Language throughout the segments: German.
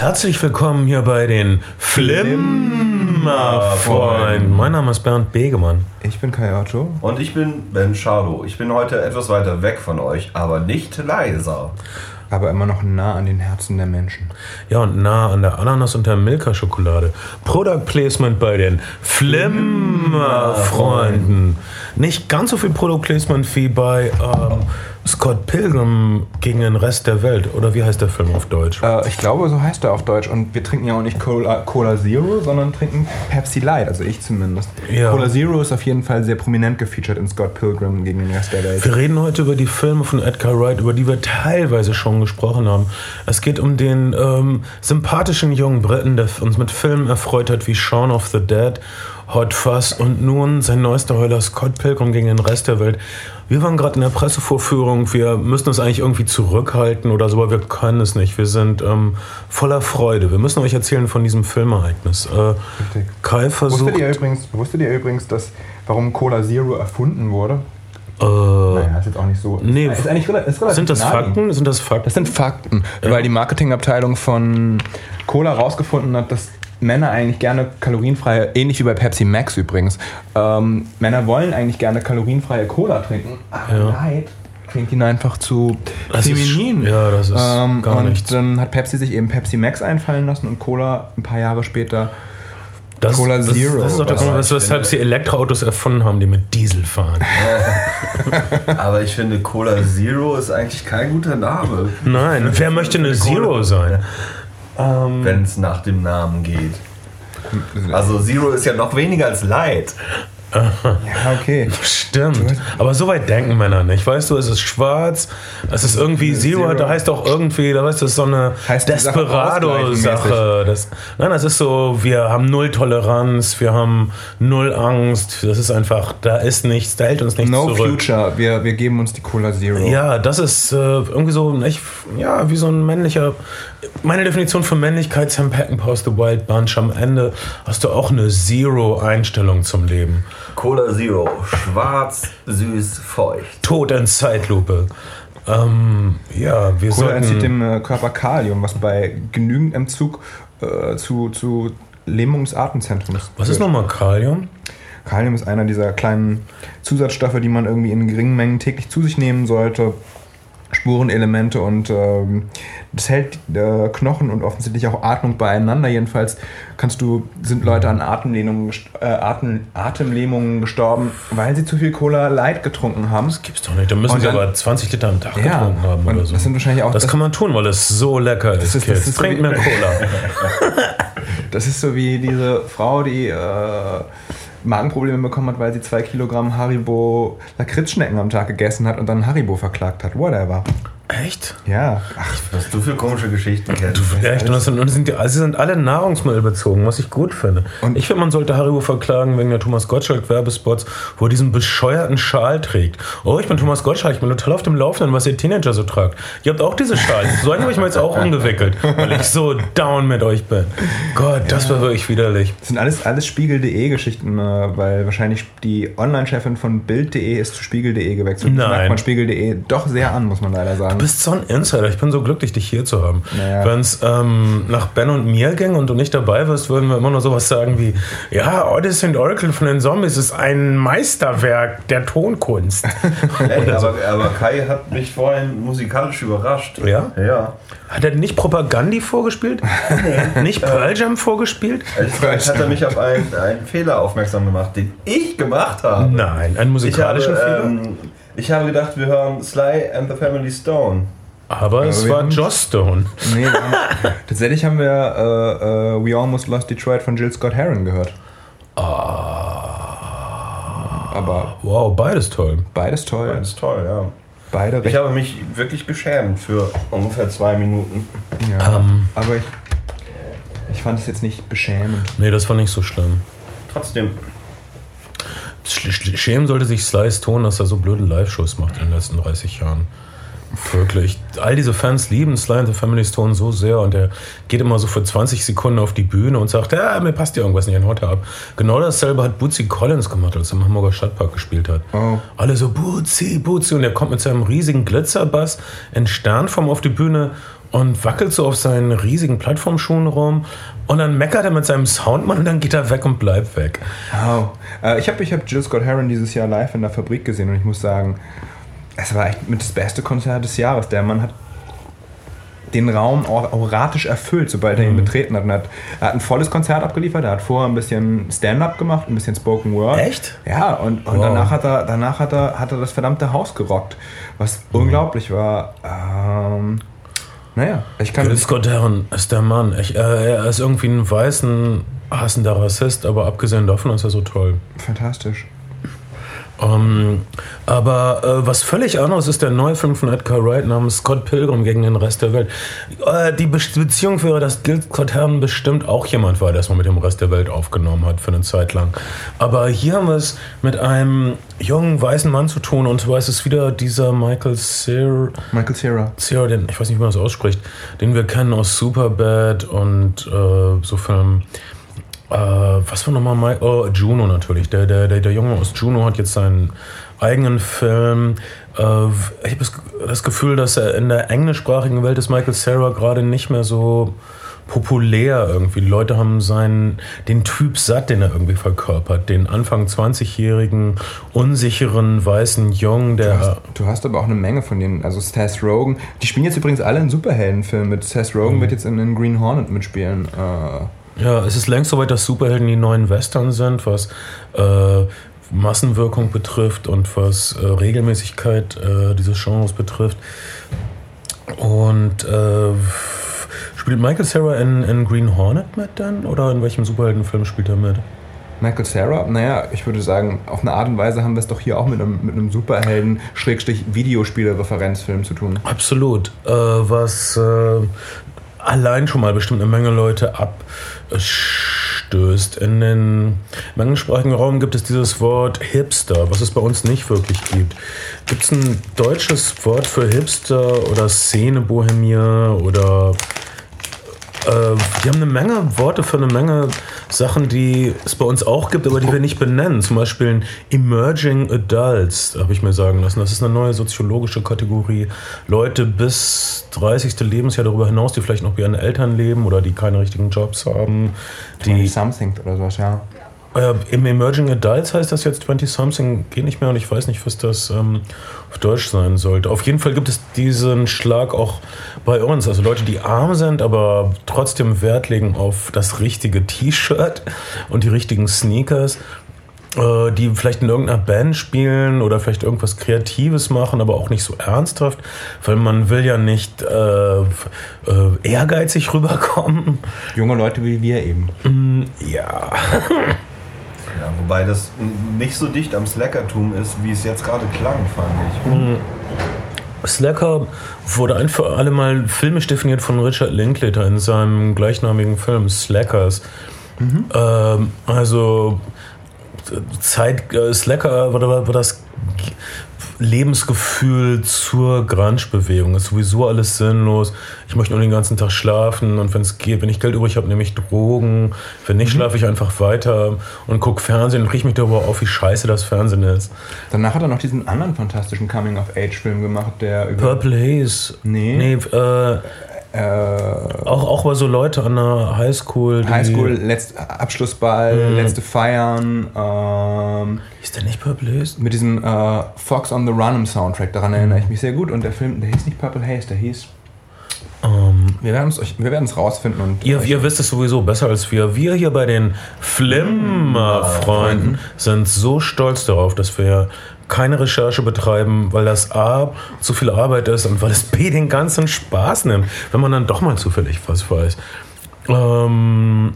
Herzlich willkommen hier bei den Flimmerfreunden. Mein Name ist Bernd Begemann. Ich bin Kai Otto. Und ich bin Ben Charlo. Ich bin heute etwas weiter weg von euch, aber nicht leiser. Aber immer noch nah an den Herzen der Menschen. Ja, und nah an der Ananas- und der Milka-Schokolade. Product Placement bei den Flimmerfreunden. Nicht ganz so viel Product Placement wie bei ähm, Scott Pilgrim gegen den Rest der Welt. Oder wie heißt der Film auf Deutsch? Äh, ich glaube, so heißt er auf Deutsch. Und wir trinken ja auch nicht Cola, Cola Zero, sondern trinken Pepsi Light. Also ich zumindest. Ja. Cola Zero ist auf jeden Fall sehr prominent gefeatured in Scott Pilgrim gegen den Rest der Welt. Wir reden heute über die Filme von Edgar Wright, über die wir teilweise schon gesprochen haben. Es geht um den ähm, sympathischen jungen Briten, der uns mit Filmen erfreut hat wie Shaun of the Dead, Hot Fuzz und nun sein neuester Heuler Scott Pilgrim gegen den Rest der Welt. Wir waren gerade in der Pressevorführung, wir müssen uns eigentlich irgendwie zurückhalten oder so, aber wir können es nicht. Wir sind ähm, voller Freude. Wir müssen euch erzählen von diesem Filmereignis. Äh. Kai versucht... Wusstet ihr, übrigens, wusstet ihr übrigens, dass, warum Cola Zero erfunden wurde? äh, Naja, ist jetzt auch nicht so. Nee, ist eigentlich ist sind das. Fakten? Sind das Fakten? Das sind Fakten, weil die Marketingabteilung von Cola rausgefunden hat, dass Männer eigentlich gerne kalorienfreie, ähnlich wie bei Pepsi Max übrigens, ähm, Männer wollen eigentlich gerne kalorienfreie Cola trinken, aber Ja. Light klingt ihnen einfach zu Das ist- feminin. ja, das ist ähm, gar und nichts. dann hat Pepsi sich eben Pepsi Max einfallen lassen und Cola ein paar Jahre später Das, Cola das, Zero. Das ist doch der Was Grund, weshalb sie Elektroautos erfunden haben, die mit Diesel fahren. Aber ich finde, Cola Zero ist eigentlich kein guter Name, Nein, wer möchte eine Zero sein? Ähm, wenn es nach dem Namen geht. Also Zero ist ja noch weniger als Light. Ja, okay. Stimmt. Aber so weit denken Männer nicht. Weißt du, es ist schwarz, es ist irgendwie Zero, Zero. da heißt auch irgendwie, da weißt du, das ist so eine Desperado-Sache. Das, nein, das ist so, wir haben null Toleranz, wir haben null Angst. Das ist einfach, da ist nichts, da hält uns nichts No zurück. Future, wir, wir geben uns die Cola Zero. Ja, das ist äh, irgendwie so, nicht, ja, wie so ein männlicher. Meine Definition von Männlichkeit, Sam Peckinpah's The Wild Bunch. Am Ende hast du auch eine Zero-Einstellung zum Leben. Cola Zero. Schwarz, süß, feucht. Tod in Zeitlupe. Ähm, ja, wir Cola entzieht sollten. dem äh, Körper Kalium, was bei genügend Entzug äh, zu, zu Lähmung des Atemzentrums Was ist nochmal Kalium? Kalium ist einer dieser kleinen Zusatzstoffe, die man irgendwie in geringen Mengen täglich zu sich nehmen sollte. Spurenelemente und ähm, das hält äh, Knochen und offensichtlich auch Atmung beieinander. Jedenfalls kannst du, sind Leute an Atemlähmungen, äh, Atem, Atemlähmungen gestorben, weil sie zu viel Cola Light getrunken haben. Gibt's doch nicht. Da müssen Und sie dann- aber 20 Liter am Tag Ja, getrunken haben oder so. das sind wahrscheinlich auch das das- kann man tun, weil es so lecker ist. ist- das ist so Trink wie- mehr Cola. Das ist so wie diese Frau, die äh, Magenprobleme bekommen hat, weil sie zwei Kilogramm Haribo Lakritzschnecken am Tag gegessen hat und dann Haribo verklagt hat. Whatever. Echt? Ja. Ach, Was du für komische Geschichten kennst. Echt? Und, das sind, und das sind, die, also sie sind alle nahrungsmittelbezogen, was ich gut finde. Und- ich finde, man sollte Haribo verklagen wegen der Thomas Gottschalk-Werbespots, wo er diesen bescheuerten Schal trägt. Oh, ich bin Thomas Gottschalk, ich bin total auf dem Laufenden, was ihr Teenager so tragt. Ihr habt auch diese Schal. So einen habe ich mir jetzt auch umgewickelt, weil ich so down mit euch bin. Gott, das war wirklich widerlich. Das sind alles, alles Spiegel.de Geschichten, äh, weil wahrscheinlich die Online-Chefin von Bild.de ist zu Spiegel.de gewechselt. Das Nein. merkt man Spiegel.de doch sehr an, muss man leider sagen. Du bist so ein Insider. Ich bin so glücklich, dich hier zu haben. Naja. Wenn es ähm, nach Ben und mir ging und du nicht dabei wirst, würden wir immer nur sowas sagen wie: Ja, Odyssey and Oracle von den Zombies ist ein Meisterwerk der Tonkunst. Ey, aber, aber Kai hat mich vorhin musikalisch überrascht. Ja? Ja. Hat er nicht Propagandi vorgespielt? nicht Pearl Jam vorgespielt? Ehrlich gesagt hat er mich auf einen, einen Fehler aufmerksam gemacht, den ich gemacht habe. Nein, einen Ich habe, musikalischen Fehler. ähm, ich habe gedacht, wir hören Sly and the Family Stone. Aber es war Joss Stone. Nee, wir haben, tatsächlich haben wir äh, äh, We Almost Lost Detroit von Jill Scott Heron gehört. Aber Wow, beides toll. beides toll. Ist toll, ja. Beide Ich habe mich wirklich geschämt für ungefähr zwei Minuten. Ja, Ähm. aber ich, ich fand es jetzt nicht beschämend. Nee, das war nicht so schlimm. Trotzdem, Schämen sollte sich Sly Stone, dass er so blöde Live-Shows macht in den letzten 30 Jahren. Wirklich. All diese Fans lieben Sly and the Family Stone so sehr und er geht immer so für 20 Sekunden auf die Bühne und sagt, ja, mir passt ja irgendwas nicht, haut er ab. Genau dasselbe hat Bootsy Collins gemacht, als er im Hamburger Stadtpark gespielt hat. Oh. Alle so, Bootsy, Bootsy und er kommt mit seinem riesigen Glitzerbass in Sternform auf die Bühne und wackelt so auf seinen riesigen Plattformschuhen rum und dann meckert er mit seinem Soundmann und dann geht er weg und bleibt weg. Wow. Äh, ich habe ich hab Jill Scott Heron dieses Jahr live in der Fabrik gesehen und ich muss sagen, es war echt mit das beste Konzert des Jahres. Der Mann hat den Raum auch auratisch erfüllt, sobald er ihn Mhm. betreten hat. Hat. Er hat ein volles Konzert abgeliefert, er hat vorher ein bisschen Stand-up gemacht, ein bisschen Spoken Word. Echt? Ja, und, und Wow. danach, hat er, danach hat, er, hat er das verdammte Haus gerockt, was Mhm. unglaublich war. Ähm, naja, ich kann... Scott Heron ist der Mann. Ich, äh, er ist irgendwie ein weißen, hassender Rassist, aber abgesehen davon ist er so toll. Fantastisch. Ähm, aber äh, was völlig anderes ist der neue Film von Edgar Wright namens Scott Pilgrim gegen den Rest der Welt. Äh, die Be Beziehung wäre, dass Gil Scott Heron bestimmt auch jemand war, der es mal mit dem Rest der Welt aufgenommen hat für eine Zeit lang. Aber hier haben wir es mit einem jungen weißen Mann zu tun und zwar ist es wieder dieser Michael Cera, Michael Cera. Cera den, ich weiß nicht, wie man das ausspricht, den wir kennen aus Superbad und äh, so Filmen. Äh, was war nochmal Mike? Oh, Juno natürlich. Der, der, der, der Junge aus Juno hat jetzt seinen eigenen Film. Äh, ich habe das, Gefühl, dass er in der englischsprachigen Welt ist Michael Cera gerade nicht mehr so populär irgendwie. Die Leute haben seinen, den Typ satt, den er irgendwie verkörpert. Den Anfang 20-jährigen, unsicheren, weißen Jungen, Du der... hast, du hast aber auch eine Menge von denen. Also Seth Rogen. Die spielen jetzt übrigens alle in Superheldenfilmen mit. Seth Rogen Mhm. wird jetzt in den Green Hornet mitspielen. Äh, Ja, es ist längst soweit, dass Superhelden die neuen Western sind, was äh, Massenwirkung betrifft und was äh, Regelmäßigkeit äh, dieses Genres betrifft. Und äh, spielt Michael Cera in, in Green Hornet mit dann? Oder in welchem Superheldenfilm spielt er mit? Michael Cera, naja, ich würde sagen, auf eine Art und Weise haben wir es doch hier auch mit einem, mit einem Superhelden-Videospiele-Referenzfilm zu tun. Absolut. Äh, was äh, allein schon mal bestimmt eine Menge Leute abstößt. In den englischsprachigen Raum gibt es dieses Wort Hipster, was es bei uns nicht wirklich gibt. Gibt es ein deutsches Wort für Hipster oder Szene-Bohemier oder äh, die haben eine Menge Worte für eine Menge Sachen, die es bei uns auch gibt, aber die wir nicht benennen. Zum Beispiel Emerging Adults, habe ich mir sagen lassen. Das ist eine neue soziologische Kategorie. Leute bis 30. Lebensjahr darüber hinaus, die vielleicht noch bei ihren Eltern leben oder die keine richtigen Jobs haben. Die Die, Something oder sowas, ja. Äh, Im Emerging Adults heißt das jetzt 20-something, geht nicht mehr und ich weiß nicht, was das ähm, auf Deutsch sein sollte. Auf jeden Fall gibt es diesen Schlag auch bei uns. Also Leute, die arm sind, aber trotzdem Wert legen auf das richtige T-Shirt und die richtigen Sneakers. äh, Die vielleicht in irgendeiner Band spielen oder vielleicht irgendwas Kreatives machen, aber auch nicht so ernsthaft, weil man will ja nicht äh, äh, ehrgeizig rüberkommen. Junge Leute wie wir eben. Ja, Ja, wobei das nicht so dicht am Slackertum ist, wie es jetzt gerade klang, fand ich. Slacker wurde ein für alle Mal filmisch definiert von Richard Linklater in seinem gleichnamigen Film Slackers. Ähm, also Zeit, äh, Slacker war, war, war das Lebensgefühl zur Grunge-Bewegung. Ist sowieso alles sinnlos. Ich möchte nur den ganzen Tag schlafen und wenn es geht, wenn ich Geld übrig habe, nehme ich Drogen. Wenn nicht, schlafe ich einfach weiter und gucke Fernsehen und kriege mich darüber auf, wie scheiße das Fernsehen ist. Danach hat er noch diesen anderen fantastischen Coming-of-Age-Film gemacht, der über. Purple Haze. Nee. Nee, äh, Äh, Auch, auch bei so Leute an der Highschool. Highschool, letzt, Abschlussball, Mhm. letzte Feiern. Ähm, Ist der nicht Purple Haze? mit diesem äh, Fox on the Run im Soundtrack, daran erinnere ich mich sehr gut. Und der Film, der hieß nicht Purple Haze, der hieß. Ähm, Wir werden es wir werden's rausfinden und. ihr, ihr wisst es sowieso besser als wir. Wir hier bei den Flimmer-Freunden sind so stolz darauf, dass wir keine Recherche betreiben, weil das A zu viel Arbeit ist und weil es B den ganzen Spaß nimmt, wenn man dann doch mal zufällig was weiß. Ähm,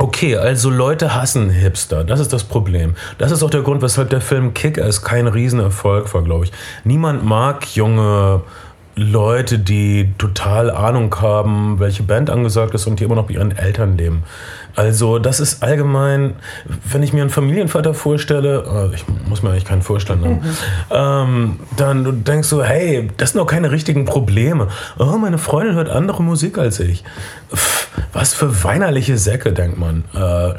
Okay, also Leute hassen Hipster. Das ist das Problem. Das ist auch der Grund, weshalb der Film Kick-Ass kein Riesenerfolg war, glaube ich. Niemand mag junge Leute, die total Ahnung haben, welche Band angesagt ist und die immer noch bei ihren Eltern leben. Also das ist allgemein, wenn ich mir einen Familienvater vorstelle, äh, ich muss mir eigentlich keinen vorstellen, haben, ähm, dann denkst du, hey, das sind doch keine richtigen Probleme. Oh, meine Freundin hört andere Musik als ich. Pff, was für weinerliche Säcke, denkt man. Äh,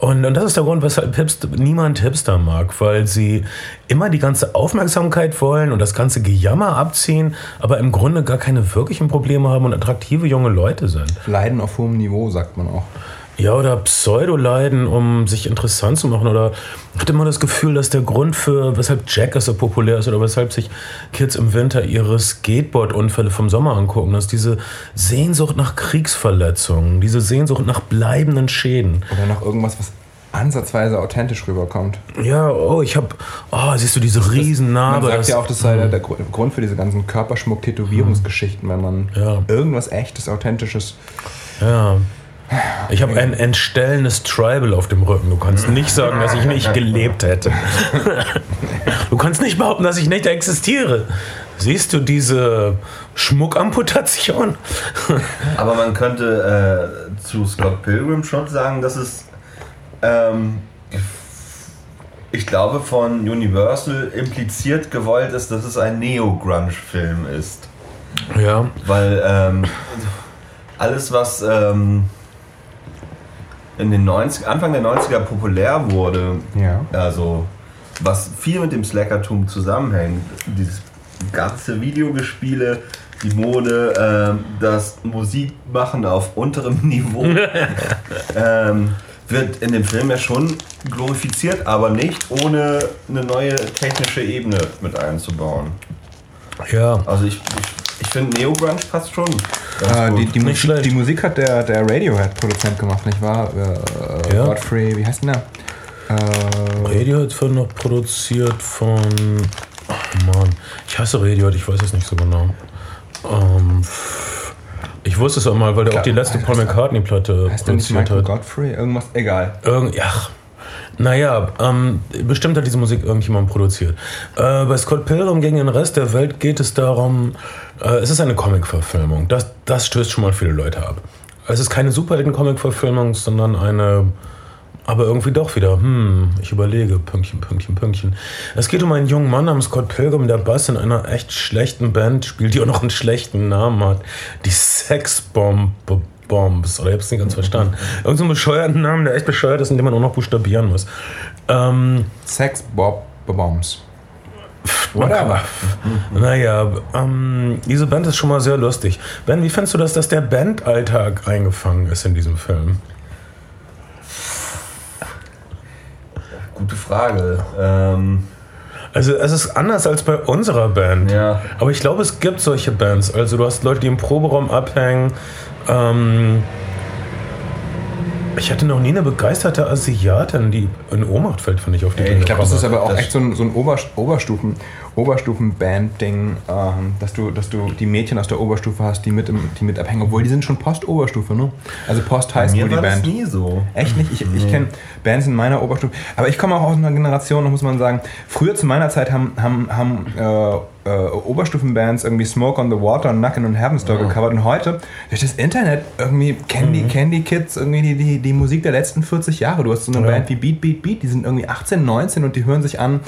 Und, und das ist der Grund, weshalb Hipster, niemand Hipster mag, weil sie immer die ganze Aufmerksamkeit wollen und das ganze Gejammer abziehen, aber im Grunde gar keine wirklichen Probleme haben und attraktive junge Leute sind. Leiden auf hohem Niveau, sagt man auch. Ja, oder Pseudo-Leiden, um sich interessant zu machen. Oder hatte immer das Gefühl, dass der Grund für, weshalb Jackass so populär ist oder weshalb sich Kids im Winter ihre Skateboard-Unfälle vom Sommer angucken, dass diese Sehnsucht nach Kriegsverletzungen, diese Sehnsucht nach bleibenden Schäden. Oder nach irgendwas, was ansatzweise authentisch rüberkommt. Ja, oh, ich hab, oh, siehst du diese Riesennarbe. Man sagt ja auch, das sei der, der Grund für diese ganzen Körperschmuck-Tätowierungsgeschichten, wenn man Ja. irgendwas echtes, authentisches Ja. Ich habe ein entstellendes Tribal auf dem Rücken. Du kannst nicht sagen, dass ich nicht gelebt hätte. Du kannst nicht behaupten, dass ich nicht existiere. Siehst du diese Schmuckamputation? Aber man könnte äh, zu Scott Pilgrim schon sagen, dass es, ähm, ich glaube, von Universal impliziert gewollt ist, dass es ein Neo-Grunge-Film ist. Ja. Weil ähm, alles, was ähm, in den 90, Anfang der 90er populär wurde, Ja. also was viel mit dem Slackertum zusammenhängt, dieses ganze Videogespiele, die Mode, ähm, das Musikmachen auf unterem Niveau, ähm, wird in dem Film ja schon glorifiziert, aber nicht ohne eine neue technische Ebene mit einzubauen. Ja. Also ich, ich finde Neo-Grunge passt schon. Äh, gut. die, die, Musik, die Musik hat der, der Radiohead-Produzent gemacht, nicht wahr? Äh, Ja. Godfrey, wie heißt denn der? Äh, Radiohead wird noch produziert von. Ach Mann, ich hasse Radiohead, ich weiß es nicht so genau. Ähm, ich wusste es auch mal, weil der auch die letzte Paul McCartney-Platte heißt der nicht produziert Michael hat. Godfrey? Irgendwas? Egal. Irgend, ach, naja, ähm, bestimmt hat diese Musik irgendjemand produziert. Äh, bei Scott Pilgrim gegen den Rest der Welt geht es darum, äh, es ist eine Comic-Verfilmung. Das, das stößt schon mal viele Leute ab. Es ist keine Superhelden-Comic-Verfilmung, sondern eine, aber irgendwie doch wieder, hm, ich überlege, Pünktchen, Pünktchen, Pünktchen. Es geht um einen jungen Mann namens Scott Pilgrim, der Bass in einer echt schlechten Band spielt, die auch noch einen schlechten Namen hat. Die Sexbomb. Bombs, oder ich hab's nicht ganz verstanden. Irgend so einen bescheuerten Namen, der echt bescheuert ist und den man auch noch buchstabieren muss. Ähm, Sex Bob Bombs. Whatever. Naja, ähm, diese Band ist schon mal sehr lustig. Ben, wie findest du das, dass der Bandalltag eingefangen ist in diesem Film? Gute Frage. Ähm, Also es ist anders als bei unserer Band. Ja. Aber ich glaube, es gibt solche Bands. Also du hast Leute, die im Proberaum abhängen. Ähm, ich hatte noch nie eine begeisterte Asiatin, die in Ohnmacht fällt, finde ich, auf die Ey, Bühne Ich glaube, das ist aber auch Das- echt so ein, so ein Ober, Oberstufen, Oberstufen-Band-Ding, ähm, dass, du, dass du die Mädchen aus der Oberstufe hast, die mit, im, die mit abhängen, obwohl die sind schon Post-Oberstufe, ne? Also bei Post-Highschool, mir die war das Band. nie so. Echt nicht? Ich, ich kenne Bands in meiner Oberstufe. Aber ich komme auch aus einer Generation, da muss man sagen, früher zu meiner Zeit haben, haben, haben äh, äh, Oberstufenbands irgendwie Smoke on the Water und Knockin' on Heaven's Door gecovert. Und heute, durch das Internet, irgendwie kennen die, kennen die Kids irgendwie die, die, die Musik der letzten 40 Jahre. Du hast so eine Ja. Band wie Beat Beat Beat, die sind irgendwie 18, 19 und die hören sich an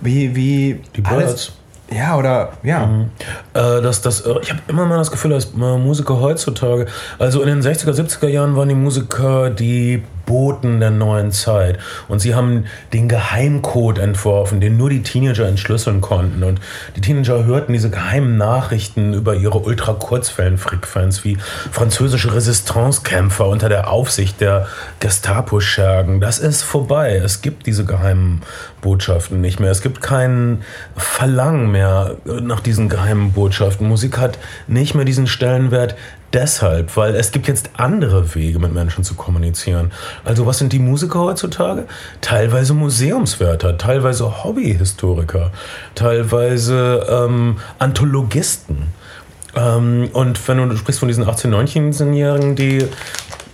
wie, wie Die Birds. Ja, oder ja. Äh, dass das, äh, ich habe immer mal das Gefühl, dass äh, Musiker heutzutage, also in den 60er, 70er Jahren waren die Musiker die Boten der neuen Zeit. Und sie haben den Geheimcode entworfen, den nur die Teenager entschlüsseln konnten. Und die Teenager hörten diese geheimen Nachrichten über ihre Ultrakurzwellenfrequenz wie französische Resistancekämpfer unter der Aufsicht der Gestapo-Schergen. Das ist vorbei. Es gibt diese geheimen Botschaften nicht mehr. Es gibt kein Verlangen mehr nach diesen geheimen Botschaften. Musik hat nicht mehr diesen Stellenwert deshalb, weil es gibt jetzt andere Wege, mit Menschen zu kommunizieren. Also was sind die Musiker heutzutage? Teilweise Museumswärter, teilweise Hobbyhistoriker, teilweise ähm, Anthologisten. Ähm, und wenn du sprichst von diesen 18-, 19-Jährigen, die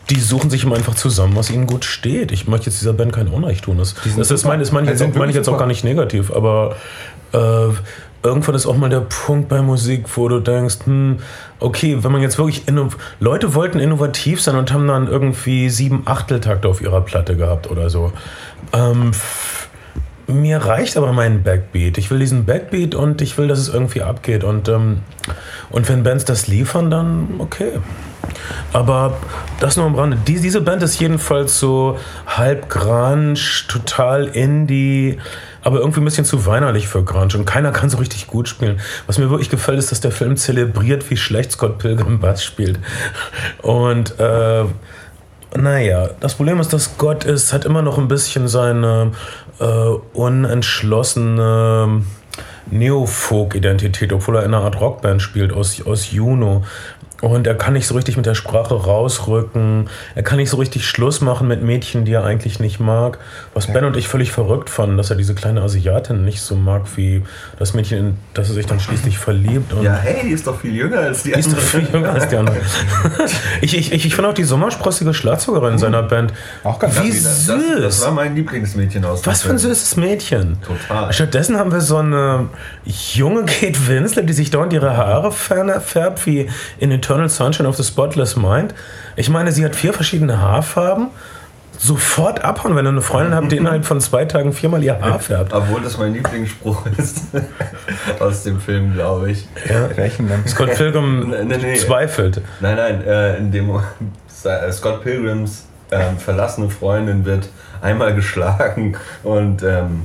die suchen sich immer einfach zusammen, was ihnen gut steht. Ich möchte jetzt dieser Band kein Unrecht tun. Das, das, super. meine das meine ich, jetzt meine ich jetzt auch gar nicht negativ, aber äh, irgendwann ist auch mal der Punkt bei Musik, wo du denkst, hm, okay, wenn man jetzt wirklich Leute wollten innovativ sein und haben dann irgendwie sieben Achteltakte auf ihrer Platte gehabt oder so. Ähm, mir reicht aber mein Backbeat. Ich will diesen Backbeat und ich will, dass es irgendwie abgeht. Und, ähm, und wenn Bands das liefern, dann okay. Aber das nur am Rande. Die, diese Band ist jedenfalls so halb Grunge, total Indie, aber irgendwie ein bisschen zu weinerlich für Grunge. Und keiner kann so richtig gut spielen. Was mir wirklich gefällt, ist, dass der Film zelebriert, wie schlecht Scott Pilgrim Bass spielt. Und äh, naja, das Problem ist, dass Gott ist, hat immer noch ein bisschen seine äh, unentschlossene Neofolk-Identität, obwohl er in einer Art Rockband spielt aus, aus Juno. Und er kann nicht so richtig mit der Sprache rausrücken. Er kann nicht so richtig Schluss machen mit Mädchen, die er eigentlich nicht mag. Was Ben und ich völlig verrückt fanden, dass er diese kleine Asiatin nicht so mag wie das Mädchen, in das er sich dann schließlich verliebt. Und Ja, hey, die ist doch viel jünger als die die ist doch viel jünger als die andere. ich ich, ich, ich finde auch die sommersprossige Schlagzeugerin seiner Band. Auch ganz Wie Das, süß. das war mein Lieblingsmädchen aus Was für ein süßes Mädchen. Total. Stattdessen haben wir so eine junge Kate Winslet, die sich dauernd ihre Haare färbt, wie in Eternal Sunshine of the Spotless Mind. Ich meine, sie hat vier verschiedene Haarfarben. Sofort abhauen, wenn ihr eine Freundin habt, die innerhalb von zwei Tagen viermal ihr Haar färbt. Obwohl das mein Lieblingsspruch ist aus dem Film, glaube ich. Welchen denn? Scott Pilgrim Nee, nee, nee. zweifelt. Nein, nein, äh, in dem Scott Pilgrims ähm, verlassene Freundin wird einmal geschlagen und ähm,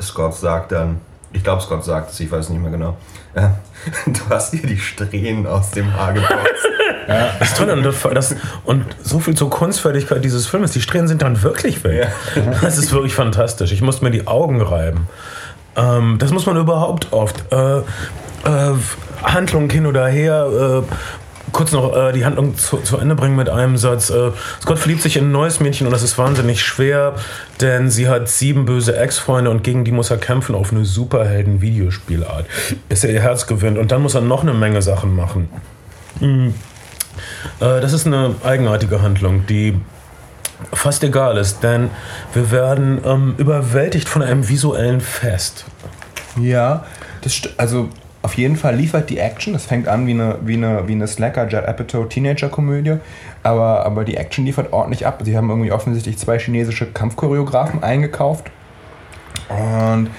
Scott sagt dann, ich glaube Scott sagt es, ich weiß nicht mehr genau, äh, du hast dir die Strähnen aus dem Haar geputzt. Das ist toll. Und, das, und so viel zur Kunstfertigkeit dieses Filmes. Die Strähnen sind dann wirklich weg. Das ist wirklich fantastisch. Ich musste mir die Augen reiben. Ähm, das muss man überhaupt oft. Äh, äh, Handlung hin oder her. Kurz noch äh, die Handlung zu, zu Ende bringen mit einem Satz. Äh, Scott verliebt sich in ein neues Mädchen und das ist wahnsinnig schwer, denn sie hat sieben böse Ex-Freunde und gegen die muss er kämpfen auf eine Superhelden-Videospielart, bis er ihr Herz gewinnt. Und dann muss er noch eine Menge Sachen machen. Äh, Das ist eine eigenartige Handlung, die fast egal ist, denn wir werden ähm, überwältigt von einem visuellen Fest. Ja, das also auf jeden Fall liefert die Action. Das fängt an wie eine, wie eine, wie eine Slacker Judd Apatow Teenager-Komödie, aber, aber die Action liefert ordentlich ab. Sie haben irgendwie offensichtlich zwei chinesische Kampfchoreografen eingekauft und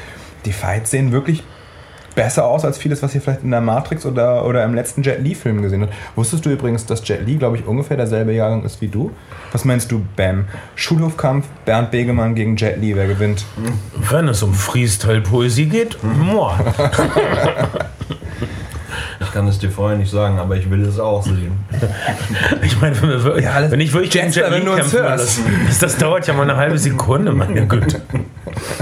die Fights sehen wirklich besser aus als vieles, was ihr vielleicht in der Matrix oder, oder im letzten Jet Li-Film gesehen habt. Wusstest du übrigens, dass Jet Li, glaube ich, ungefähr derselbe Jahrgang ist wie du? Was meinst du, Bam? Schulhofkampf, Bernd Begemann gegen Jet Li, wer gewinnt? Wenn es um Freestyle-Poesie geht, moi. Ich kann es dir vorher nicht sagen, aber ich will es auch sehen. Ich meine, wenn, wir wirklich, Ja, alles- wenn ich wirklich Jester, Jet Li wenn du uns kämpfen hörst. will, das, das dauert ja mal eine halbe Sekunde, meine Güte.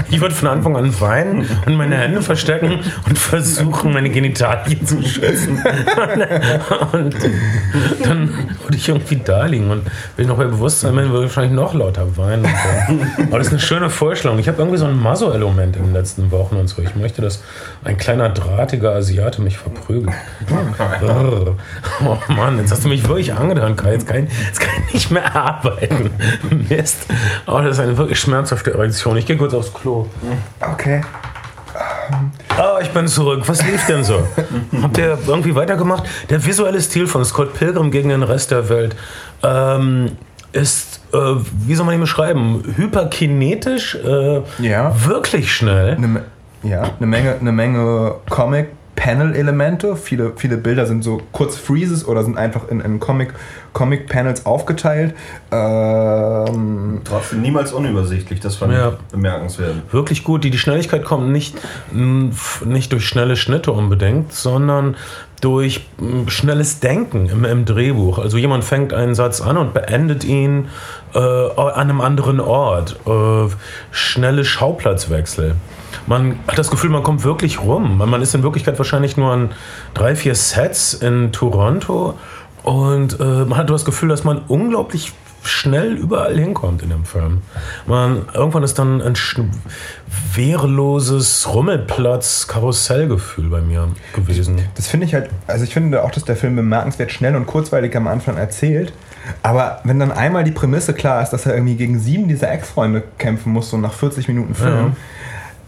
Ich würde von Anfang an weinen und meine Hände verstecken und versuchen, meine Genitalien zu schützen. Und dann würde ich irgendwie da liegen und wenn ich noch bei Bewusstsein bin, würde ich wahrscheinlich noch lauter weinen. Und so. Aber das ist eine schöne Vorstellung. Ich habe irgendwie so ein Maso-Element in den letzten Wochen und so. Ich möchte, dass ein kleiner drahtiger Asiate mich verprügelt. Oh Mann, jetzt hast du mich wirklich angetan, Kai. Jetzt kann, ich, jetzt kann ich nicht mehr arbeiten. Mist. Oh, das ist eine wirklich schmerzhafte Erektion. Ich gehe kurz aufs Klo. Okay. Ah, ich bin zurück. Was lief denn so? Habt ihr irgendwie weitergemacht? Der visuelle Stil von Scott Pilgrim gegen den Rest der Welt ähm, ist, äh, wie soll man ihn beschreiben? Hyperkinetisch, äh, Ja. wirklich schnell. Me- ja, eine Menge, eine Menge Comic. Panel-Elemente. Viele, viele Bilder sind so kurz Freezes oder sind einfach in, in Comic, Comic-Panels aufgeteilt. Ähm, Trotzdem niemals unübersichtlich, das fand Ja. ich bemerkenswert. wirklich gut. Die, die Schnelligkeit kommt nicht, f- nicht durch schnelle Schnitte unbedingt, sondern durch mh, schnelles Denken im, im Drehbuch. Also jemand fängt einen Satz an und beendet ihn äh, an einem anderen Ort. Äh, schnelle Schauplatzwechsel. Man hat das Gefühl, man kommt wirklich rum. Man ist in Wirklichkeit wahrscheinlich nur an drei, vier Sets in Toronto und äh, man hat das Gefühl, dass man unglaublich schnell überall hinkommt in dem Film. Man, irgendwann ist dann ein wehrloses Rummelplatz-Karussellgefühl bei mir gewesen. das finde ich halt, also ich finde auch, dass der Film bemerkenswert schnell und kurzweilig am Anfang erzählt. Aber wenn dann einmal die Prämisse klar ist, dass er irgendwie gegen sieben dieser Ex-Freunde kämpfen muss, so nach 40 Minuten Film,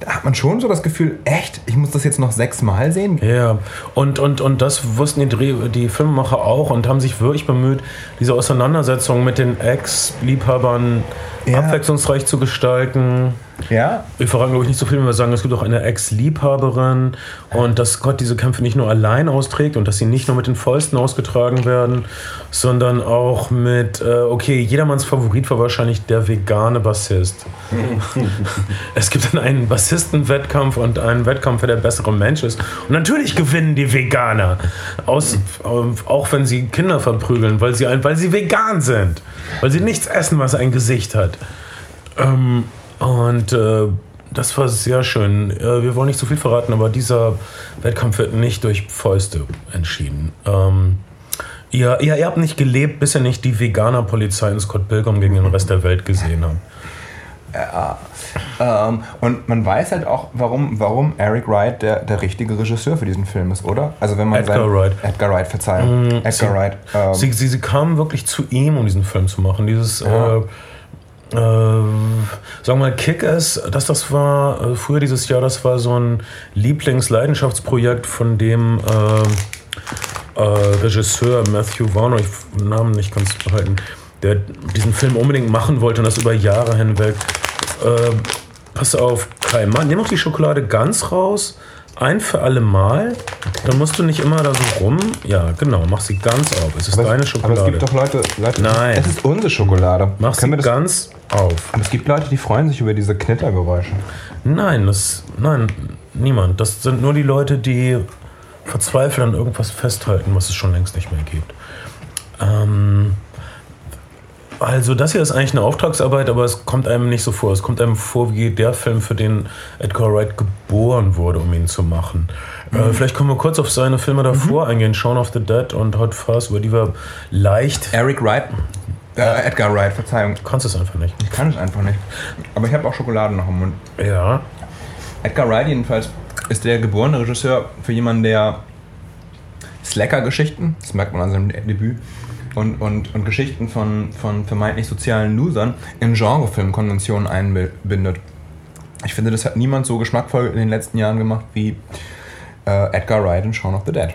da hat man schon so das Gefühl, echt, ich muss das jetzt noch sechsmal sehen? Ja, und, und, und das wussten die, Dreh, die Filmemacher auch und haben sich wirklich bemüht, diese Auseinandersetzung mit den Ex-Liebhabern Ja. abwechslungsreich zu gestalten. Ja? Wir verraten, glaube ich, nicht so viel, wenn wir sagen, es gibt auch eine Ex-Liebhaberin und dass Gott diese Kämpfe nicht nur allein austrägt und dass sie nicht nur mit den Fäusten ausgetragen werden, sondern auch mit, äh, okay, jedermanns Favorit war wahrscheinlich der vegane Bassist. es gibt dann einen Bassistenwettkampf und einen Wettkampf, wer der bessere Mensch ist. Und natürlich gewinnen die Veganer, aus, äh, auch wenn sie Kinder verprügeln, weil sie, weil sie vegan sind, weil sie nichts essen, was ein Gesicht hat. Ähm, und äh, das war sehr schön. Äh, wir wollen nicht so viel verraten, aber dieser Wettkampf wird nicht durch Fäuste entschieden. Ähm, ihr, ihr, ihr, habt nicht gelebt, bis ihr nicht die Veganer-Polizei in Scott Pilgrim gegen den Rest der Welt gesehen habt. Ja. Ähm, und man weiß halt auch, warum, warum Eric Wright der, der richtige Regisseur für diesen Film ist, oder? Also wenn man Edgar sein, Wright. Edgar Wright, Verzeihung. Mm, Edgar sie, Wright. Ähm, sie, sie, sie kamen wirklich zu ihm, um diesen Film zu machen. Dieses ja. äh, äh, sagen wir mal, Kick-Ass, das, das war äh, früher dieses Jahr, das war so ein Lieblingsleidenschaftsprojekt von dem äh, äh, Regisseur Matthew Warner, ich den Namen nicht ganz behalten, der diesen Film unbedingt machen wollte und das über Jahre hinweg. Äh, pass auf, Kai, nimm doch die Schokolade ganz raus ein für alle Mal. Dann musst du nicht immer da so rum. Ja, genau, mach sie ganz auf. Es ist aber deine Schokolade. Aber es gibt doch Leute, Leute Nein. Es ist unsere Schokolade. Mach Können sie ganz auf. Aber es gibt Leute, die freuen sich über diese Knittergeräusche. Nein, das. Nein, niemand. Das sind nur die Leute, die verzweifeln an irgendwas festhalten, was es schon längst nicht mehr gibt. Ähm. Also das hier ist eigentlich eine Auftragsarbeit, aber es kommt einem nicht so vor. Es kommt einem vor wie der Film, für den Edgar Wright geboren wurde, um ihn zu machen. Äh, mhm. Äh, vielleicht können wir kurz auf seine Filme davor mhm. eingehen. Shaun of the Dead und Hot Fuzz, über die wir leicht... Eric Wright? Äh, Edgar Wright, Verzeihung. Du kannst es einfach nicht. Ich kann es einfach nicht. Aber ich habe auch Schokolade noch im Mund. Ja. Edgar Wright jedenfalls ist der geborene Regisseur für jemanden, der Slacker-Geschichten, das merkt man an seinem Debüt, und, und, und Geschichten von, von vermeintlich sozialen Losern in Genrefilmkonventionen einbindet. Ich finde, das hat niemand so geschmackvoll in den letzten Jahren gemacht wie äh, Edgar Wright in Shaun of the Dead.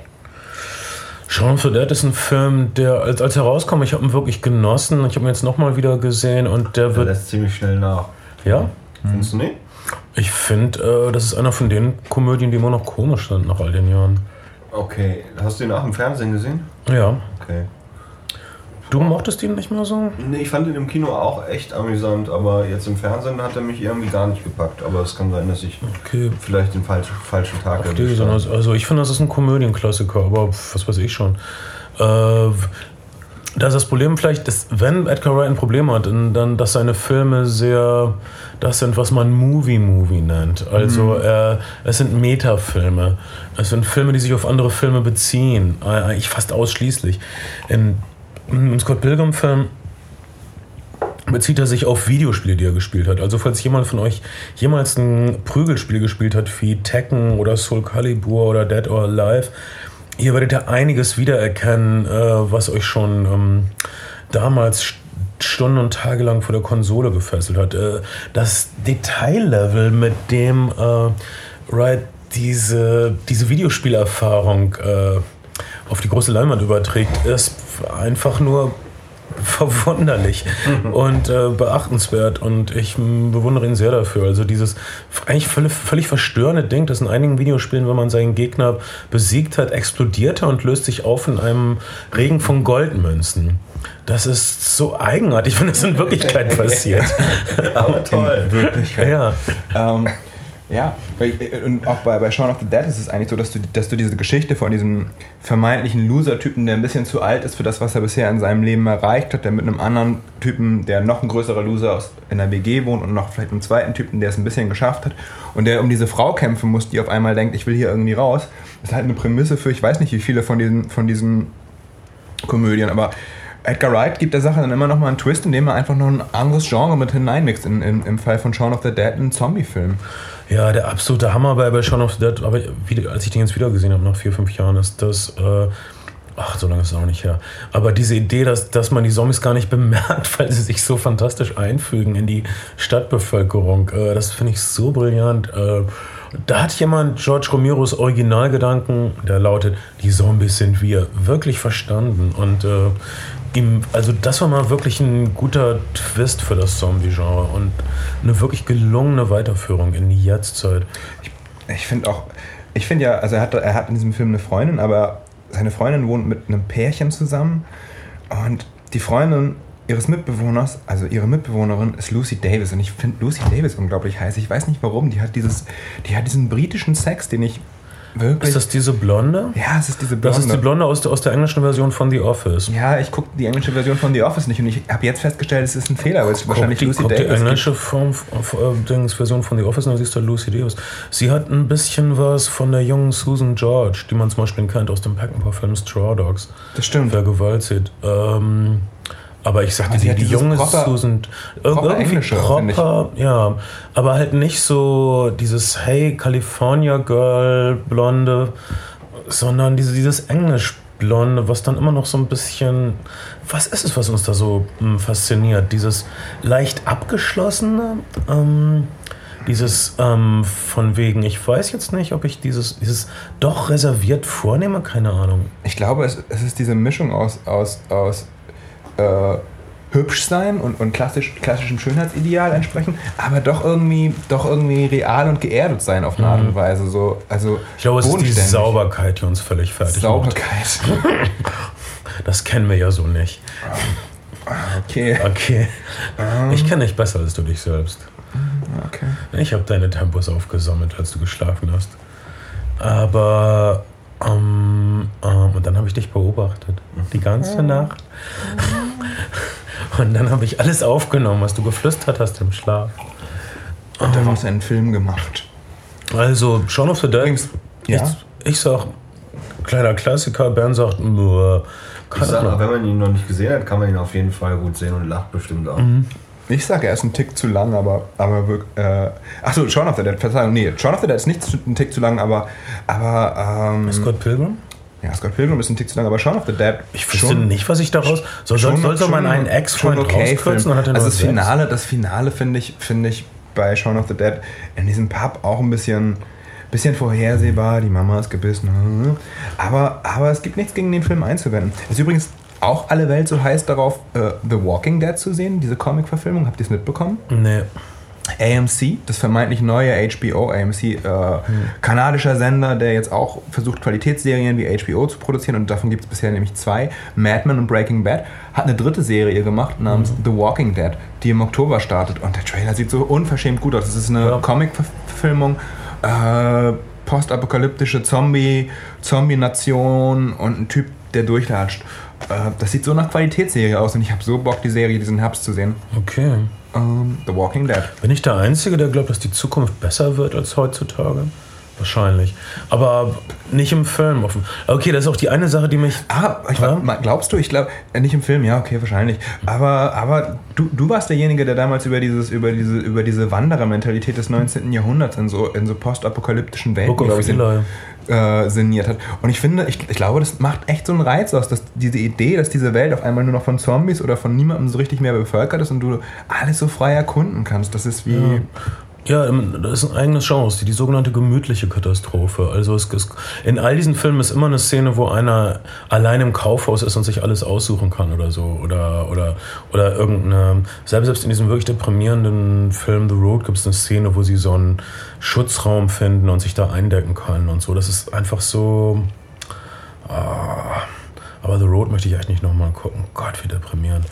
Shaun of the Dead ist ein Film, der als, als herauskam, ich habe ihn wirklich genossen. Ich habe ihn jetzt nochmal wieder gesehen und der wird. Der lässt ziemlich schnell nach. Ja? Findest du nicht? Ich finde, äh, das ist einer von den Komödien, die immer noch komisch sind nach all den Jahren. Okay, hast du ihn auch im Fernsehen gesehen? Ja. Okay. Du mochtest ihn nicht mehr so? Nee, ich fand ihn im Kino auch echt amüsant, aber jetzt im Fernsehen hat er mich irgendwie gar nicht gepackt. Aber es kann sein, dass ich okay. vielleicht den falschen, falschen Tag erwischt habe. Also ich finde, das ist ein Komödienklassiker, aber was weiß ich schon. Äh, da ist das Problem vielleicht, dass, wenn Edgar Wright ein Problem hat, dann, dass seine Filme sehr, das sind, was man Movie-Movie nennt. Also mhm. äh, es sind Metafilme. Es sind Filme, die sich auf andere Filme beziehen. Eigentlich fast ausschließlich. In im Scott Pilgrim-Film bezieht er sich auf Videospiele, die er gespielt hat. Also falls jemand von euch jemals ein Prügelspiel gespielt hat, wie Tekken oder Soul Calibur oder Dead or Alive, hier werdet ihr einiges wiedererkennen, äh, was euch schon ähm, damals Stunden und Tage lang vor der Konsole gefesselt hat. Äh, das Detaillevel, mit dem äh, Wright diese, diese Videospielerfahrung auf die große Leinwand überträgt, ist einfach nur verwunderlich und äh, beachtenswert und ich bewundere ihn sehr dafür. Also dieses eigentlich völlig, völlig verstörende Ding, das in einigen Videospielen, wenn man seinen Gegner besiegt hat, explodiert er und löst sich auf in einem Regen von Goldmünzen. Das ist so eigenartig, wenn das in Wirklichkeit passiert. Aber toll. In Wirklichkeit. Ja. Ähm, ja, und auch bei, bei Shaun of the Dead ist es eigentlich so, dass du, dass du diese Geschichte von diesem vermeintlichen Loser-Typen, der ein bisschen zu alt ist für das, was er bisher in seinem Leben erreicht hat, der mit einem anderen Typen, der noch ein größerer Loser aus, in der WG wohnt und noch vielleicht einem zweiten Typen, der es ein bisschen geschafft hat und der um diese Frau kämpfen muss, die auf einmal denkt, ich will hier irgendwie raus, ist halt eine Prämisse für, ich weiß nicht, wie viele von diesen, von diesen Komödien, aber Edgar Wright gibt der Sache dann immer noch mal einen Twist, indem er einfach noch ein anderes Genre mit hineinmixt. In, in, Im Fall von Shaun of the Dead, einen Zombie-Film. Ja, der absolute Hammer bei, bei Shaun of the Dead, aber wie, als ich den jetzt wieder gesehen habe, nach vier, fünf Jahren, ist das. Äh, ach, so lange ist es auch nicht her. Aber diese Idee, dass, dass man die Zombies gar nicht bemerkt, weil sie sich so fantastisch einfügen in die Stadtbevölkerung, äh, das finde ich so brillant. Äh, da hat jemand George Romeros Originalgedanken, der lautet, die Zombies sind wir, wirklich verstanden. Und äh, ihm, also das war mal wirklich ein guter Twist für das Zombie-Genre und eine wirklich gelungene Weiterführung in die Jetztzeit. Ich finde auch, ich finde ja, also er hat, er hat in diesem Film eine Freundin, aber seine Freundin wohnt mit einem Pärchen zusammen und die Freundin ihres Mitbewohners, also ihre Mitbewohnerin ist Lucy Davis und ich finde Lucy Davis unglaublich heiß. Ich weiß nicht warum, die hat dieses, die hat diesen britischen Sex, den ich wirklich... Ist das diese Blonde? ja, es ist diese Blonde. Das ist die Blonde aus der, aus der englischen Version von The Office. Ja, ich gucke die englische Version von The Office nicht und ich habe jetzt festgestellt, es ist ein Fehler, weil es wahrscheinlich die, Lucy guck die Davis gibt. englische Form, äh, Version von The Office, und dann siehst du Lucy Davis. Sie hat ein bisschen was von der jungen Susan George, die man zum Beispiel kennt aus dem Peckinpah-Film Straw Dogs. Das stimmt. Vergewaltigt. Ähm, aber ich sagte, sie die, die junge proper- Susan. ir- proper Englische, finde proper, ja. Aber halt nicht so dieses Hey, California Girl, Blonde, sondern diese, dieses Englisch. Blonde, was dann immer noch so ein bisschen. Was ist es, was uns da so hm, fasziniert? Dieses leicht abgeschlossene, ähm, dieses ähm, von wegen, ich weiß jetzt nicht, ob ich dieses, dieses doch reserviert vornehme, keine Ahnung. Ich glaube, es, es ist diese Mischung aus, aus, aus äh, hübsch sein und, und klassisch, klassischem Schönheitsideal entsprechen, aber doch irgendwie, doch irgendwie real und geerdet sein auf eine Art und Weise. So, also Mhm. Ich glaube, es ist die. Sauberkeit, die uns völlig fertig macht. Sauberkeit. Das kennen wir ja so nicht. Okay. Okay. Ich kenne dich besser als du dich selbst. okay. Ich habe deine Tempos aufgesammelt, als du geschlafen hast. Aber ähm, ähm, und dann habe ich dich beobachtet. Die ganze Nacht. Und dann habe ich alles aufgenommen, was du geflüstert hast im Schlaf. Und daraus einen Film gemacht. Also, Shaun of the Dead. Übrigens, ja. Ich, ich sag, kleiner Klassiker. Bernd sagt, nur. Ich sag, mal, wenn man ihn noch nicht gesehen hat, kann man ihn auf jeden Fall gut sehen und lacht bestimmt auch. Ich sage, er ist ein Tick zu lang, aber, aber äh, achso, Shaun of the Dead, Verzeihung, nee, Shaun of the Dead ist nicht ein Tick zu lang, aber, aber, ähm, Scott Pilgrim? Ja, Scott Pilgrim ist ein Tick zu lang, aber Shaun of the Dead, Ich wüsste nicht, was ich daraus. Soll, soll, soll so man einen Ex-Freund okay rauskürzen? Film. Dann hat er Also das. Finale, das Finale finde ich, finde ich bei Shaun of the Dead in diesem Pub auch ein bisschen, bisschen vorhersehbar. Die Mama ist gebissen. hm. Aber, aber es gibt nichts gegen den Film einzuwenden. Es ist übrigens auch alle Welt so heiß darauf, äh, The Walking Dead zu sehen, diese Comic-Verfilmung. Habt ihr es mitbekommen? Nee. AMC, das vermeintlich neue HBO, AMC, äh, kanadischer Sender, der jetzt auch versucht, Qualitätsserien wie HBO zu produzieren und davon gibt es bisher nämlich zwei, Mad Men und Breaking Bad, hat eine dritte Serie gemacht namens The Walking Dead, die im Oktober startet und der Trailer sieht so unverschämt gut aus. Es ist eine Ja. Comic-Verfilmung, äh, postapokalyptische Zombie, Zombie-Nation und ein Typ, der durchlatscht. Äh, das sieht so nach Qualitätsserie aus und ich habe so Bock, die Serie diesen Herbst zu sehen. Okay. Ähm, The Walking Dead. Bin ich der Einzige, der glaubt, dass die Zukunft besser wird als heutzutage? Wahrscheinlich. Aber nicht im Film. offen. Okay, das ist auch die eine Sache, die mich. Ah, ich, Ja? glaubst du? Ich glaube, nicht im Film, ja, okay, wahrscheinlich. Aber, aber du, du warst derjenige, der damals über, dieses, über diese, über diese Wanderermentalität des 19. Jahrhunderts in so, in so postapokalyptischen Welten, glaube ich. Äh, sinniert hat. Und ich finde, ich, ich glaube, das macht echt so einen Reiz aus, dass diese Idee, dass diese Welt auf einmal nur noch von Zombies oder von niemandem so richtig mehr bevölkert ist und du alles so frei erkunden kannst. Das ist wie. Ja, ähm, das ist ein eigenes Genre, die, die sogenannte gemütliche Katastrophe. Also es, es, in all diesen Filmen ist immer eine Szene, wo einer allein im Kaufhaus ist und sich alles aussuchen kann oder so. Oder, oder, oder irgendeine. Selbst, in diesem wirklich deprimierenden Film The Road gibt es eine Szene, wo sie so einen Schutzraum finden und sich da eindecken können und so. Das ist einfach so. Ah, aber The Road möchte ich echt nicht nochmal gucken. Gott, wie deprimierend.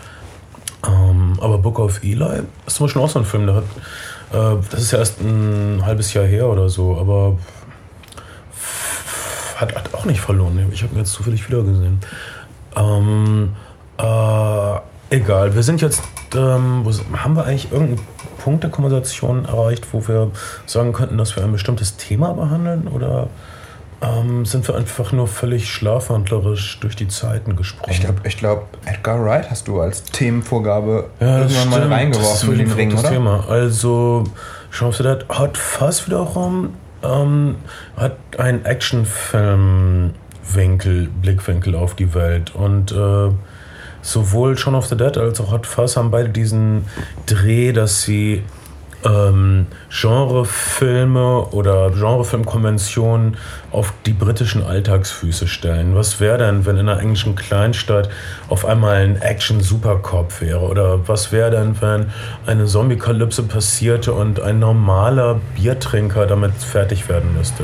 Ähm, aber Book of Eli ist zum Beispiel auch so ein Film, der hat, das ist ja erst ein halbes Jahr her oder so, aber hat, hat auch nicht verloren. Ich habe ihn jetzt zufällig wieder gesehen. Ähm, äh, egal, wir sind jetzt, ähm, haben wir eigentlich irgendeinen Punkt der Konversation erreicht, wo wir sagen könnten, dass wir ein bestimmtes Thema behandeln oder ähm, sind wir einfach nur völlig schlafwandlerisch durch die Zeiten gesprungen? Ich glaube, ich glaub, Edgar Wright hast du als Themenvorgabe Ja, irgendwann mal stimmt. reingeworfen das ist in wirklich den Ring, oder? Thema. Also, the Dead hat fast wiederum ähm, hat einen Actionfilm-Winkel, Blickwinkel auf die Welt. Und äh, sowohl Shaun of the Dead als auch Hot Fuzz haben beide diesen Dreh, dass sie ähm, Genrefilme oder Genrefilmkonventionen auf die britischen Alltagsfüße stellen. Was wäre denn, wenn in einer englischen Kleinstadt auf einmal ein Action-Supercop wäre? Oder was wäre denn, wenn eine Zombie-Kalypse passierte und ein normaler Biertrinker damit fertig werden müsste?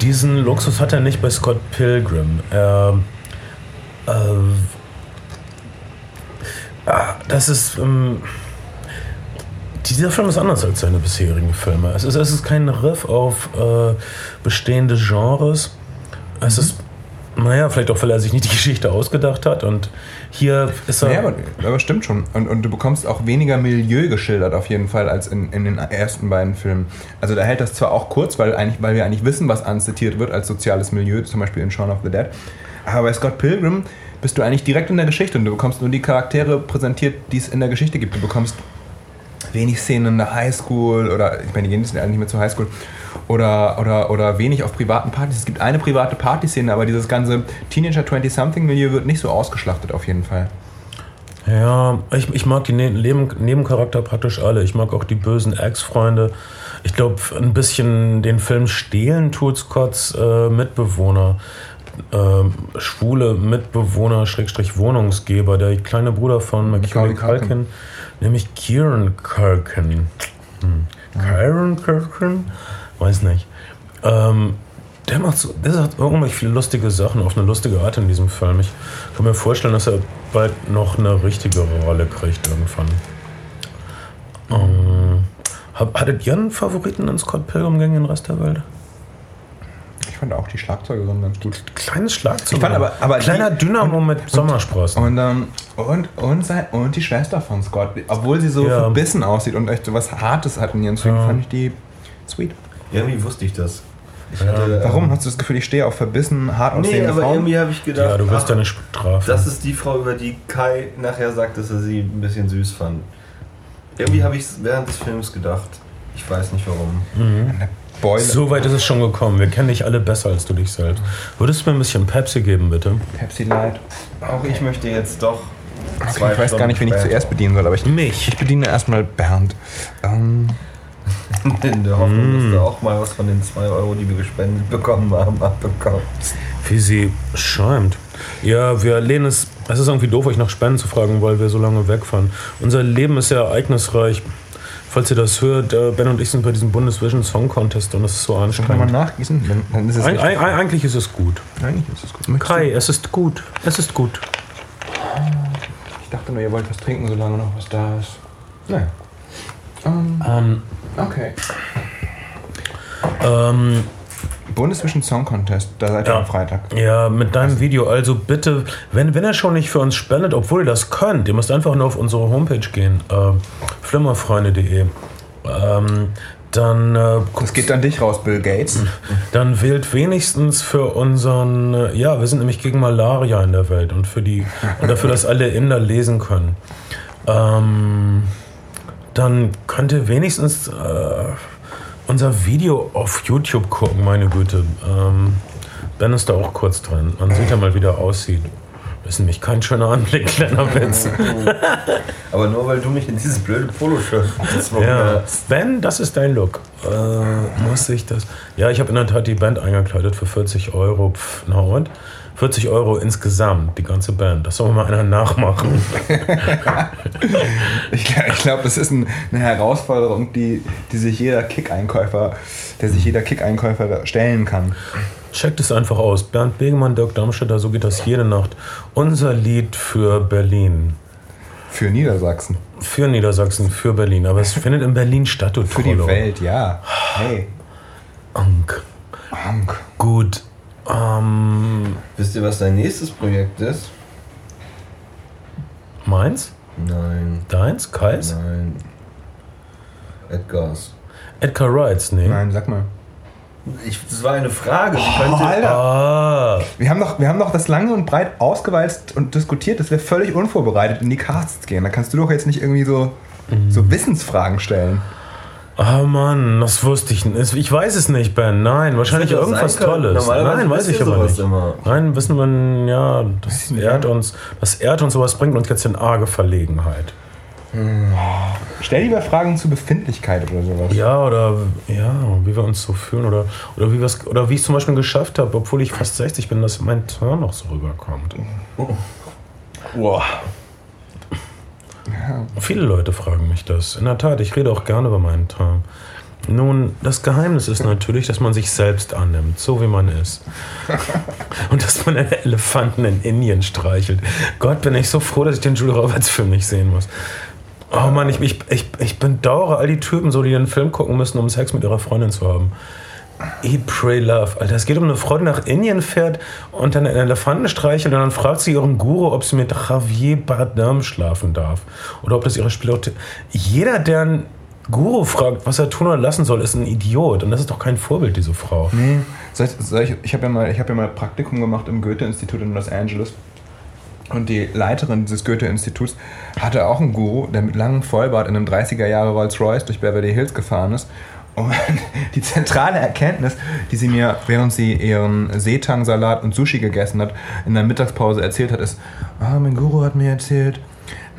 Diesen Luxus hat er nicht bei Scott Pilgrim. Er, äh, ah, das ist. Ähm, dieser Film ist anders als seine bisherigen Filme. Es ist, es ist kein Riff auf äh, bestehende Genres. Es mhm. ist, naja, vielleicht auch, weil er sich nicht die Geschichte ausgedacht hat. Und hier ist er. Naja, aber, aber stimmt schon. Und, und du bekommst auch weniger Milieu geschildert, auf jeden Fall, als in, in den ersten beiden Filmen. Also da hält das zwar auch kurz, weil, eigentlich, weil wir eigentlich wissen, was anzitiert wird als soziales Milieu, zum Beispiel in Shaun of the Dead. Aber bei Scott Pilgrim bist du eigentlich direkt in der Geschichte und du bekommst nur die Charaktere präsentiert, die es in der Geschichte gibt. Du bekommst wenig Szenen in der Highschool oder ich meine, die gehen jetzt nicht mehr zur Highschool oder, oder, oder wenig auf privaten Partys. Es gibt eine private Partyszene, aber dieses ganze Teenager 20-something-Milieu wird nicht so ausgeschlachtet auf jeden Fall. Ja, ich, ich mag die ne Neben Nebencharakter praktisch alle. Ich mag auch die bösen Ex-Freunde. Ich glaube, ein bisschen den Film stehlen tut Scotts äh, Mitbewohner. Äh, schwule Mitbewohner, Schrägstrich Wohnungsgeber, der kleine Bruder von Macaulay Culkin nämlich Kieran Kirken. Hm. Kieran Kirken? Weiß nicht. Ähm, der macht so, der hat irgendwelche viele lustige Sachen auf eine lustige Art in diesem Film. Ich kann mir vorstellen, dass er bald noch eine richtige Rolle kriegt irgendwann. Ähm, hattet ihr einen Favoriten in Scott Pilgrim gegen den Rest der Welt? Fand auch die Schlagzeugerin ganz gut. Kleines Schlagzeug. Ich fand aber, aber Kleiner die, Dynamo und, mit Sommersprossen. Und, und, und, und, sein, und, die Schwester von Scott, obwohl sie so ja. verbissen aussieht und echt so was Hartes hat in ihren Zügen, ja. fand ich die sweet. Irgendwie wusste ich das. Ich ja. hatte, Warum? Ähm, Hast du das Gefühl, ich stehe auf verbissen, hart aussehende Nee, aber Frauen? irgendwie habe ich gedacht, ja, du wirst ja eine Strafe. Das ist die Frau, über die Kai nachher sagt, dass er sie ein bisschen süß fand. Irgendwie habe ich es während des Films gedacht. Ich weiß nicht warum. Mhm. Boiler. So weit ist es schon gekommen. Wir kennen dich alle besser als du dich selbst. Würdest du mir ein bisschen Pepsi geben, bitte? Pepsi Light. Auch ich möchte jetzt doch. Okay, ich weiß Stunden gar nicht, wen ich zuerst bedienen soll, aber ich, Mich. ich bediene erstmal Bernd. Ähm. In der Hoffnung, mm. dass du auch mal was von den 2 Euro, die wir gespendet bekommen haben, abbekommst. Wie sie schäumt. Ja, wir lehnen es. Es ist irgendwie doof, euch nach Spenden zu fragen, weil wir so lange wegfahren. Unser Leben ist ja ereignisreich. Falls ihr das hört, äh, Ben und ich sind bei diesem Bundesvision Song Contest und das ist so anstrengend. Kann man nachgießen? Dann, dann ist es Eig eigentlich ist es gut. Eigentlich ist es gut. Kai, es ist gut. Es ist gut. Ich dachte nur, ihr wollt was trinken, solange noch was da ist. Naja. Um, ähm, okay. Ähm, Bundesvision Song Contest, da seid ihr ja. am Freitag. Ja, mit deinem Video. Also bitte, wenn, wenn er schon nicht für uns spendet, obwohl ihr das könnt, ihr müsst einfach nur auf unsere Homepage gehen, äh, flimmerfreunde.de. Ähm, dann. Äh, das geht an dich raus, Bill Gates. Dann wählt wenigstens für unseren. Äh, ja, wir sind nämlich gegen Malaria in der Welt und für die und dafür, dass alle Inder lesen können. Ähm, dann könnt ihr wenigstens. Äh, unser Video auf YouTube gucken, meine Güte. Ähm, ben ist da auch kurz drin. Man sieht ja mal, wie der aussieht. Das ist nämlich kein schöner Anblick, kleiner Witz. Aber nur weil du mich in dieses blöde Poloshirt Ja, Ben, das ist dein Look. Äh, muss ich das. Ja, ich habe in der Tat die Band eingekleidet für 40 Euro. Pff, na und? 40 Euro insgesamt, die ganze Band. Das soll mal einer nachmachen. ich ich glaube, das ist ein, eine Herausforderung, die, die sich jeder Kick-Einkäufer, der sich jeder Kick-Einkäufer stellen kann. Checkt es einfach aus. Bernd Begemann, Dirk Darmstädter, so geht das jede Nacht. Unser Lied für Berlin. Für Niedersachsen. Für Niedersachsen, für Berlin. Aber es findet in Berlin statt, du Für die Welt, ja. Hey. Ank. Ank. Gut. Ähm, Wisst ihr, was dein nächstes Projekt ist? Meins? Nein. Deins? Kais? Nein. Edgars. Edgar Wrights, nee. Nein, sag mal. Ich, das war eine Frage. Ich könnte, oh, Alter. Ah. Wir, haben doch, wir haben doch das lange und breit ausgewalzt und diskutiert, dass wir völlig unvorbereitet in die Casts gehen. Da kannst du doch jetzt nicht irgendwie so, mhm. so Wissensfragen stellen. Ah oh Mann, das wusste ich nicht. Ich weiß es nicht, Ben. Nein, wahrscheinlich irgendwas Tolles. Nein, weiß ich aber nicht. Immer. Nein, wissen wir, ja, das ehrt uns, das ehrt uns, aber es bringt uns jetzt in arge Verlegenheit. Stell lieber Fragen zu Befindlichkeit oder sowas. Ja, oder ja, wie wir uns so fühlen oder, oder, wie, wir's, oder wie ich zum Beispiel geschafft habe, obwohl ich fast 60 bin, dass mein Turn noch so rüberkommt. Wow. Viele Leute fragen mich das. In der Tat, ich rede auch gerne über meinen Turn. Nun, das Geheimnis ist natürlich, dass man sich selbst annimmt, so wie man ist. Und dass man einen Elefanten in Indien streichelt. Gott, bin ich so froh, dass ich den Julie Roberts Film nicht sehen muss. Oh Mann, ich, ich, ich, ich bedauere all die Typen so, die den Film gucken müssen, um Sex mit ihrer Freundin zu haben. Eat, Pray, Love. Alter, es geht um eine Frau, die nach Indien fährt und dann einen Elefanten streichelt und dann fragt sie ihren Guru, ob sie mit Javier Bardem schlafen darf. Oder ob das ihre Spielorte... Jeder, der einen Guru fragt, was er tun oder lassen soll, ist ein Idiot. Und das ist doch kein Vorbild, diese Frau. Nee, ich, ich habe ja, mal- ich hab ja mal Praktikum gemacht im Goethe-Institut in Los Angeles. Und die Leiterin dieses Goethe-Instituts hatte auch einen Guru, der mit langem Vollbart in einem 30er Jahre Rolls-Royce durch Beverly Hills gefahren ist. Und die zentrale Erkenntnis, die sie mir, während sie ihren Seetang-Salat und Sushi gegessen hat, in der Mittagspause erzählt hat, ist, ah, mein Guru hat mir erzählt,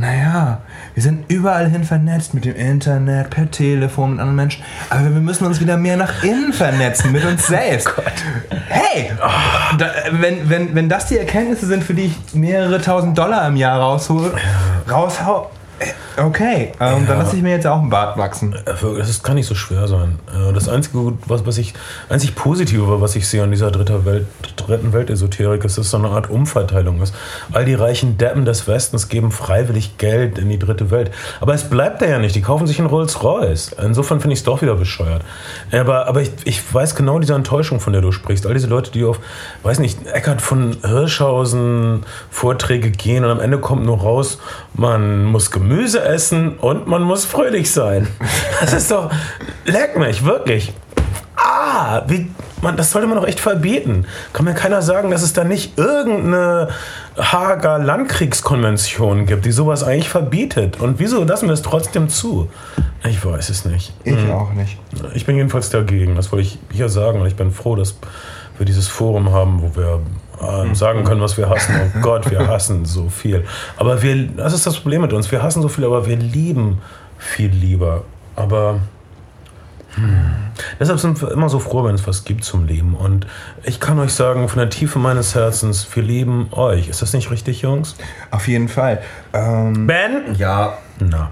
naja, wir sind überall hin vernetzt mit dem Internet, per Telefon, mit anderen Menschen. Aber wir müssen uns wieder mehr nach innen vernetzen, mit uns selbst. Hey! Da, wenn, wenn, wenn das die Erkenntnisse sind, für die ich mehrere tausend Dollar im Jahr raushole, raushau. Äh, Okay, ähm, dann lasse ich mir jetzt auch einen Bart wachsen. Das ist, kann nicht so schwer sein. Äh, Das einzige, was, was ich, einzig Positive, was ich sehe an dieser dritter Welt, dritten Weltesoterik, ist, dass es so eine Art Umverteilung ist. All die reichen Deppen des Westens geben freiwillig Geld in die dritte Welt. Aber es bleibt da ja nicht. Die kaufen sich einen Rolls-Royce. Insofern finde ich es doch wieder bescheuert. Aber, aber ich, ich weiß genau diese Enttäuschung, von der du sprichst. All diese Leute, die auf, weiß nicht, Eckhard von Hirschhausen Vorträge gehen und am Ende kommt nur raus, man muss Gemüse essen und man muss fröhlich sein. Das ist doch, leck mich, wirklich. Ah, wie, man, das sollte man doch echt verbieten. Kann mir keiner sagen, dass es da nicht irgendeine Hager Landkriegskonvention gibt, die sowas eigentlich verbietet. Und wieso lassen wir es trotzdem zu? Ich weiß es nicht. Ich auch nicht. Ich bin jedenfalls dagegen. Das wollte ich hier sagen. Und ich bin froh, dass wir dieses Forum haben, wo wir ähm, sagen können, was wir hassen. Oh Gott, wir hassen so viel. Aber wir, das ist das Problem mit uns. Wir hassen so viel, aber wir lieben viel lieber. Aber hm, deshalb sind wir immer so froh, wenn es was gibt zum Leben. Und ich kann euch sagen, von der Tiefe meines Herzens, wir lieben euch. Ist das nicht richtig, Jungs? Auf jeden Fall. Ähm, Ben? Ja, Na.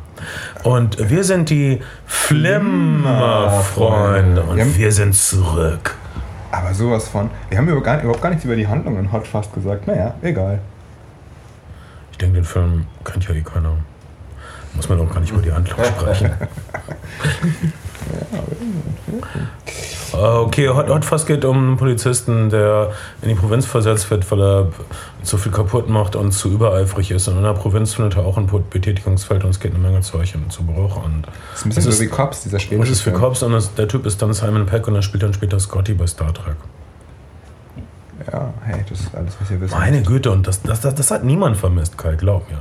Und wir sind die Flimmerfreunde. Und wir sind zurück. Aber sowas von. Wir haben über gar, überhaupt gar nichts über die Handlung in Hot Fast gesagt. Naja, egal. Ich denke, den Film kennt ja eh keiner. Muss man auch gar nicht über die Handlung sprechen. Okay, Hot, Hot Fuzz geht um einen Polizisten, der in die Provinz versetzt wird, weil er zu viel kaputt macht und zu übereifrig ist. Und in der Provinz findet er auch ein Betätigungsfeld und es geht eine Menge Zeug in- zu Bruch. Und Das ist ein bisschen Es so wie Cops, dieser das schwedische ist für. Cops und das, der Typ ist dann Simon Peck und er spielt dann später Scotty bei Star Trek. Ja, hey, das ist alles, was ihr wisst. Meine Güte, und das, das, das, das hat niemand vermisst, Kai, glaub mir.